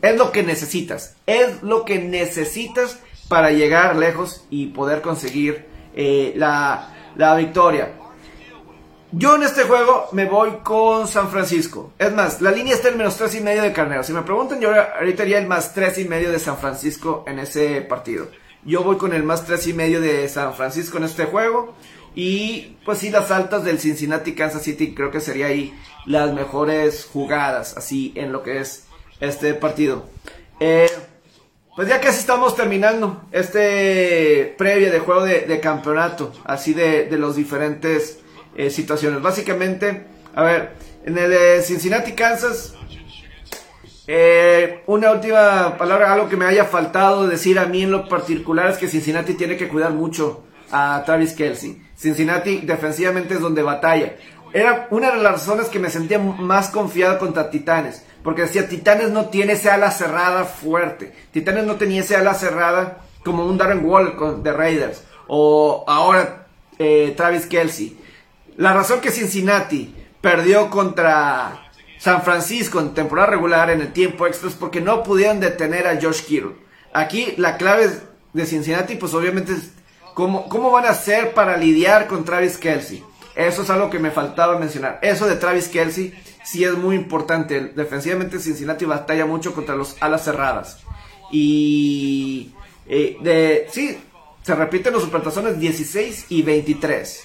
es lo que necesitas. Es lo que necesitas para llegar lejos y poder conseguir eh, la, la victoria. Yo en este juego me voy con San Francisco. Es más, la línea está en menos tres y medio de Carnero. Si me preguntan, yo ahorita haría el más tres y medio de San Francisco en ese partido. Yo voy con el más tres y medio de San Francisco en este juego. Y pues sí, las altas del Cincinnati Kansas City creo que sería ahí las mejores jugadas, así en lo que es este partido. Eh, pues ya casi estamos terminando este previa de juego de, campeonato, así de, de los diferentes eh, situaciones. Básicamente, a ver, en el de Cincinnati, Kansas, eh, una última palabra, algo que me haya faltado decir a mí en lo particular es que Cincinnati tiene que cuidar mucho a Travis Kelsey. Cincinnati defensivamente es donde batalla. Era una de las razones que me sentía más confiado contra Titanes. Porque decía, Titanes no tiene esa ala cerrada fuerte. Titanes no tenía esa ala cerrada como un Darren Wall de Raiders. O ahora eh, Travis Kelsey. La razón que Cincinnati perdió contra San Francisco en temporada regular en el tiempo extra es porque no pudieron detener a Josh Kittle. Aquí la clave de Cincinnati, pues obviamente es cómo, cómo van a hacer para lidiar con Travis Kelsey. Eso es algo que me faltaba mencionar. Eso de Travis Kelsey sí es muy importante. Defensivamente Cincinnati batalla mucho contra los alas cerradas. Y eh, sí, se repiten los supertazones 16 y 23.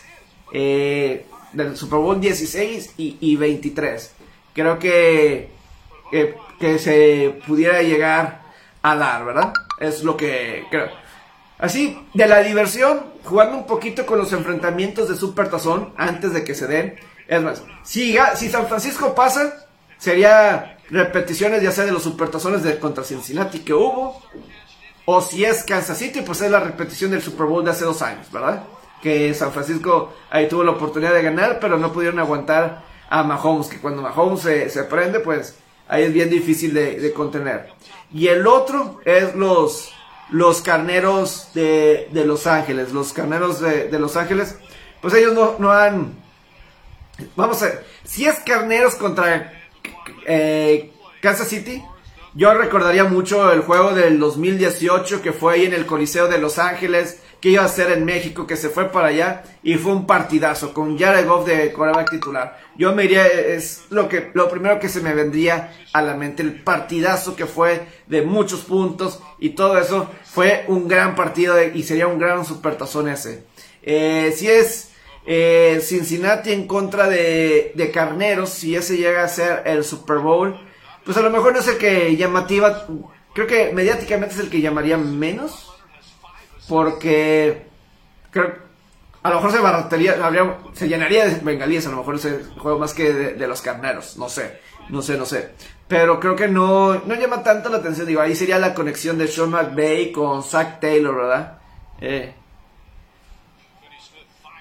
Eh, del Super Bowl 16 y, 23. Creo que, que se pudiera llegar a dar, ¿verdad? Es lo que creo. Así, de la diversión, jugando un poquito con los enfrentamientos de Super Tazón antes de que se den. Es más, si, San Francisco pasa, sería repeticiones ya sea de los Supertazones de contra Cincinnati que hubo, o si es Kansas City, pues es la repetición del Super Bowl de hace dos años, ¿verdad? Que San Francisco ahí tuvo la oportunidad de ganar, pero no pudieron aguantar a Mahomes, que cuando Mahomes se, prende, pues ahí es bien difícil de, contener. Y el otro es los, los carneros de, Los Ángeles. Los carneros de, Los Ángeles, pues ellos no, no han... Vamos a ver, si es carneros contra eh, Kansas City, yo recordaría mucho el juego del 2018 que fue ahí en el Coliseo de Los Ángeles, que iba a ser en México, que se fue para allá y fue un partidazo con Jared Goff de quarterback titular. Yo me iría, es lo que, lo primero que se me vendría a la mente, el partidazo que fue de muchos puntos y todo eso fue un gran partido y sería un gran supertazón ese. Eh, si es eh, Cincinnati en contra de, de Carneros, si ese llega a ser el Super Bowl, pues a lo mejor no es el que llamativa, creo que mediáticamente es el que llamaría menos, porque creo, a lo mejor se barataría, se llenaría de bengalíes, a lo mejor ese juego más que de, los carneros, no sé, no sé, no sé. Pero creo que no, no llama tanto la atención, digo, ahí sería la conexión de Sean McVay con Zach Taylor, ¿verdad? Eh.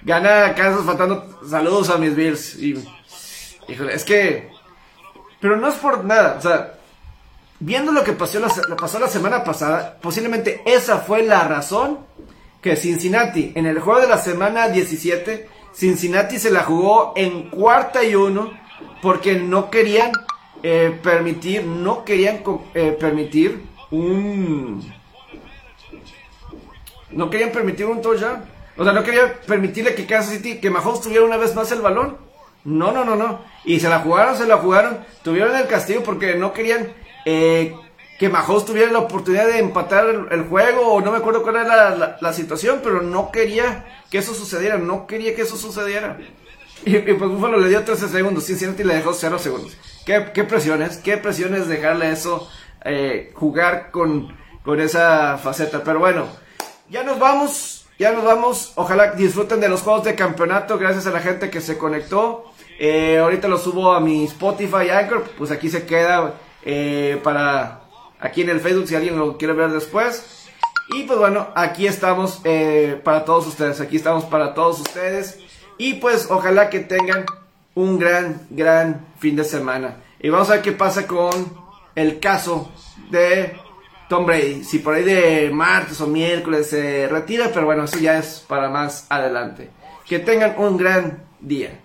Gana Kansas faltando saludos a mis Bills y es que pero no es por nada, o sea, viendo lo que pasó la, pasó la semana pasada, posiblemente esa fue la razón que Cincinnati, en el juego de la semana 17, Cincinnati se la jugó en cuarta y uno porque no querían eh, permitir, no querían eh, permitir un... No querían permitir un touchdown. O sea, no quería permitirle que Kansas City, que Mahomes tuviera una vez más el balón. No, no, no, no. Y se la jugaron, se la jugaron. Tuvieron el castigo porque no querían eh, que Mahomes tuviera la oportunidad de empatar el, juego. O no me acuerdo cuál era la, situación, pero no quería que eso sucediera. No quería que eso sucediera. Y, pues Buffalo le dio 13 segundos. Cincinnati le dejó 0 segundos. ¿Qué, qué presiones? ¿Qué presiones dejarle eso? Eh, jugar con, con esa faceta. Pero bueno, ya nos vamos. Ya nos vamos. Ojalá disfruten de los juegos de campeonato. Gracias a la gente que se conectó. Eh, ahorita lo subo a mi Spotify Anchor. Pues aquí se queda eh, para aquí en el Facebook si alguien lo quiere ver después. Y pues bueno, aquí estamos eh, para todos ustedes. Aquí estamos para todos ustedes. Y pues ojalá que tengan un gran, gran fin de semana. Y vamos a ver qué pasa con el caso de Tom Brady. Si por ahí de martes o miércoles se retira, pero bueno, eso ya es para más adelante. Que tengan un gran día.